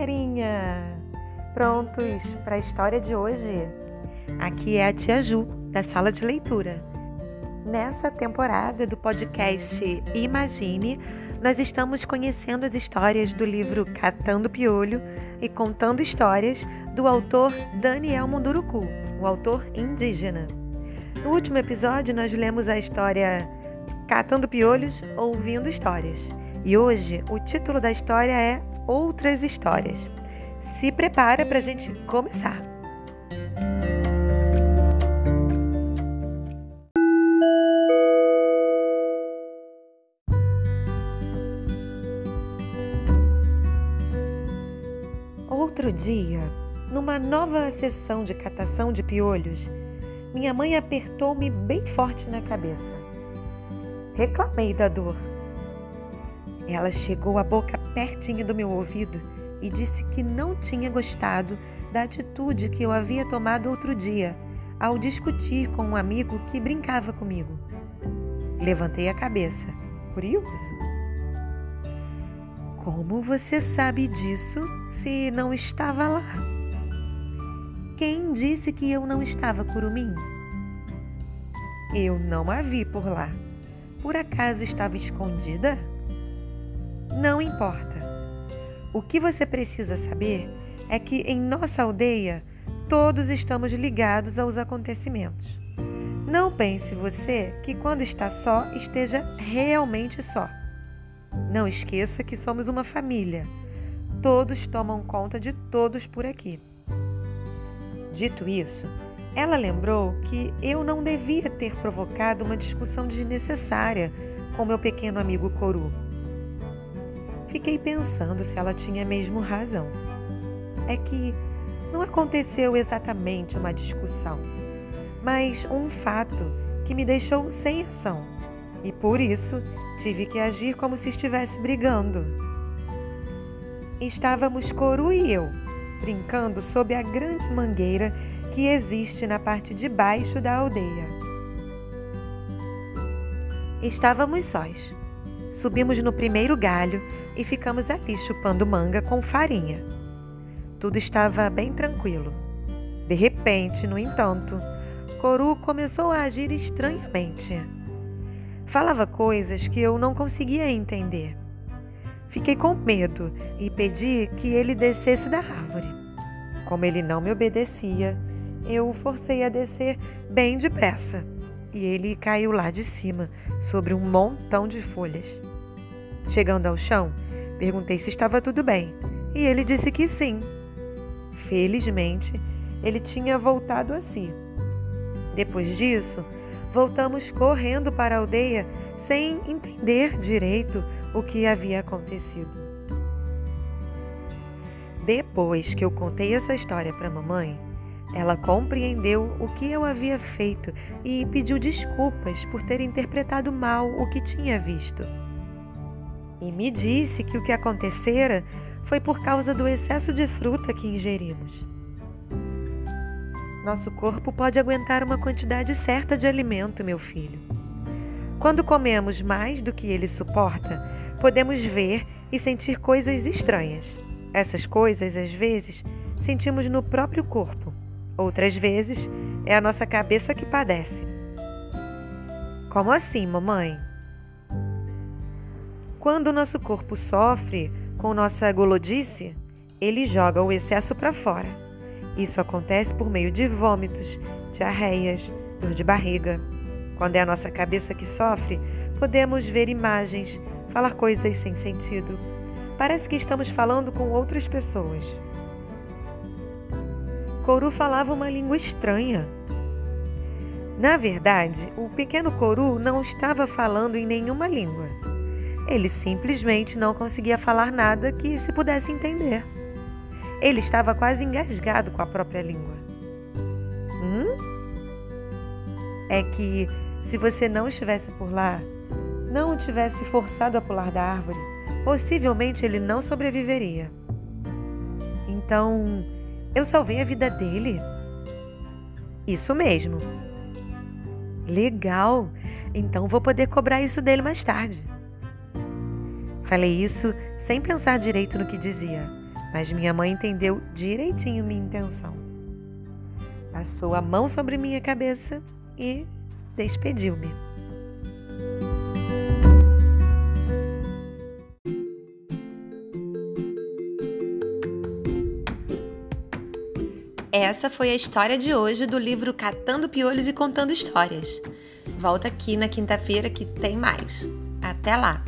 galerinha! Prontos para a história de hoje? Aqui é a Tia Ju, da Sala de Leitura. Nessa temporada do podcast Imagine, nós estamos conhecendo as histórias do livro Catando Piolho e contando histórias do autor Daniel Munduruku, o autor indígena. No último episódio, nós lemos a história Catando Piolhos, Ouvindo Histórias. E hoje o título da história é Outras Histórias. Se prepara para a gente começar. Outro dia, numa nova sessão de catação de piolhos, minha mãe apertou-me bem forte na cabeça. Reclamei da dor ela chegou a boca pertinho do meu ouvido e disse que não tinha gostado da atitude que eu havia tomado outro dia ao discutir com um amigo que brincava comigo. Levantei a cabeça, curioso. Como você sabe disso se não estava lá? Quem disse que eu não estava curumim? Eu não a vi por lá. Por acaso estava escondida? Não importa. O que você precisa saber é que em nossa aldeia todos estamos ligados aos acontecimentos. Não pense você que quando está só esteja realmente só. Não esqueça que somos uma família. Todos tomam conta de todos por aqui. Dito isso, ela lembrou que eu não devia ter provocado uma discussão desnecessária com meu pequeno amigo Coru Fiquei pensando se ela tinha mesmo razão. É que não aconteceu exatamente uma discussão, mas um fato que me deixou sem ação. E por isso tive que agir como se estivesse brigando. Estávamos Coru e eu, brincando sob a grande mangueira que existe na parte de baixo da aldeia. Estávamos sós. Subimos no primeiro galho e ficamos ali chupando manga com farinha. Tudo estava bem tranquilo. De repente, no entanto, Coru começou a agir estranhamente. Falava coisas que eu não conseguia entender. Fiquei com medo e pedi que ele descesse da árvore. Como ele não me obedecia, eu o forcei a descer bem depressa e ele caiu lá de cima, sobre um montão de folhas. Chegando ao chão, perguntei se estava tudo bem e ele disse que sim. Felizmente, ele tinha voltado a si. Depois disso, voltamos correndo para a aldeia sem entender direito o que havia acontecido. Depois que eu contei essa história para a mamãe, ela compreendeu o que eu havia feito e pediu desculpas por ter interpretado mal o que tinha visto e me disse que o que acontecera foi por causa do excesso de fruta que ingerimos. Nosso corpo pode aguentar uma quantidade certa de alimento, meu filho. Quando comemos mais do que ele suporta, podemos ver e sentir coisas estranhas. Essas coisas, às vezes, sentimos no próprio corpo. Outras vezes, é a nossa cabeça que padece. Como assim, mamãe? Quando o nosso corpo sofre com nossa golodice, ele joga o excesso para fora. Isso acontece por meio de vômitos, diarreias, dor de barriga. Quando é a nossa cabeça que sofre, podemos ver imagens, falar coisas sem sentido. Parece que estamos falando com outras pessoas. Coru falava uma língua estranha. Na verdade, o pequeno Coru não estava falando em nenhuma língua. Ele simplesmente não conseguia falar nada que se pudesse entender. Ele estava quase engasgado com a própria língua. Hum? É que se você não estivesse por lá, não o tivesse forçado a pular da árvore, possivelmente ele não sobreviveria. Então, eu salvei a vida dele? Isso mesmo. Legal! Então vou poder cobrar isso dele mais tarde. Falei isso sem pensar direito no que dizia, mas minha mãe entendeu direitinho minha intenção. Passou a mão sobre minha cabeça e despediu-me. Essa foi a história de hoje do livro Catando Piolhos e Contando Histórias. Volta aqui na quinta-feira que tem mais. Até lá!